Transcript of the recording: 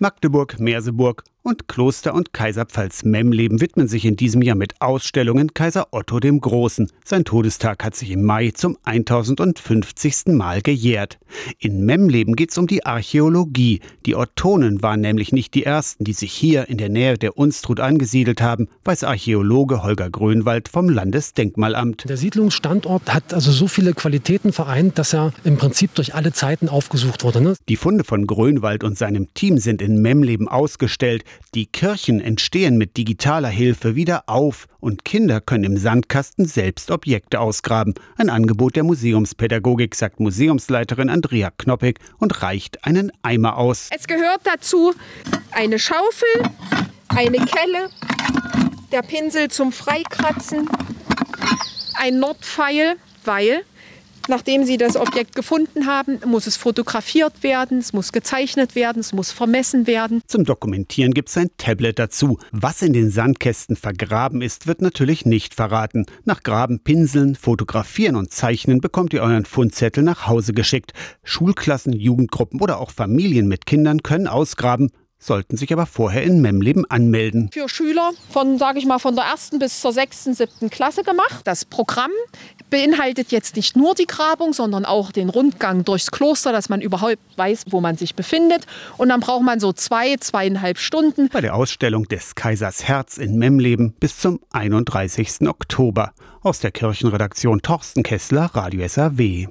Magdeburg, Merseburg und Kloster und Kaiserpfalz Memleben widmen sich in diesem Jahr mit Ausstellungen Kaiser Otto dem Großen. Sein Todestag hat sich im Mai zum 1050. Mal gejährt. In Memleben geht es um die Archäologie. Die Ottonen waren nämlich nicht die ersten, die sich hier in der Nähe der Unstrut angesiedelt haben, weiß Archäologe Holger Grönwald vom Landesdenkmalamt. Der Siedlungsstandort hat also so viele Qualitäten vereint, dass er im Prinzip durch alle Zeiten aufgesucht wurde. Ne? Die Funde von Grönwald und seinem Team sind in Memleben ausgestellt. Die Kirchen entstehen mit digitaler Hilfe wieder auf und Kinder können im Sandkasten selbst Objekte ausgraben. Ein Angebot der Museumspädagogik, sagt Museumsleiterin Andrea Knoppig und reicht einen Eimer aus. Es gehört dazu eine Schaufel, eine Kelle, der Pinsel zum Freikratzen, ein Nordpfeil, weil Nachdem Sie das Objekt gefunden haben, muss es fotografiert werden, es muss gezeichnet werden, es muss vermessen werden. Zum Dokumentieren gibt es ein Tablet dazu. Was in den Sandkästen vergraben ist, wird natürlich nicht verraten. Nach Graben, Pinseln, Fotografieren und Zeichnen bekommt ihr euren Fundzettel nach Hause geschickt. Schulklassen, Jugendgruppen oder auch Familien mit Kindern können ausgraben sollten sich aber vorher in Memleben anmelden. Für Schüler von, sage ich mal, von der ersten bis zur sechsten, siebten Klasse gemacht. Das Programm beinhaltet jetzt nicht nur die Grabung, sondern auch den Rundgang durchs Kloster, dass man überhaupt weiß, wo man sich befindet. Und dann braucht man so zwei, zweieinhalb Stunden. Bei der Ausstellung des Kaisers Herz in Memleben bis zum 31. Oktober. Aus der Kirchenredaktion Torsten Kessler, Radio SAW.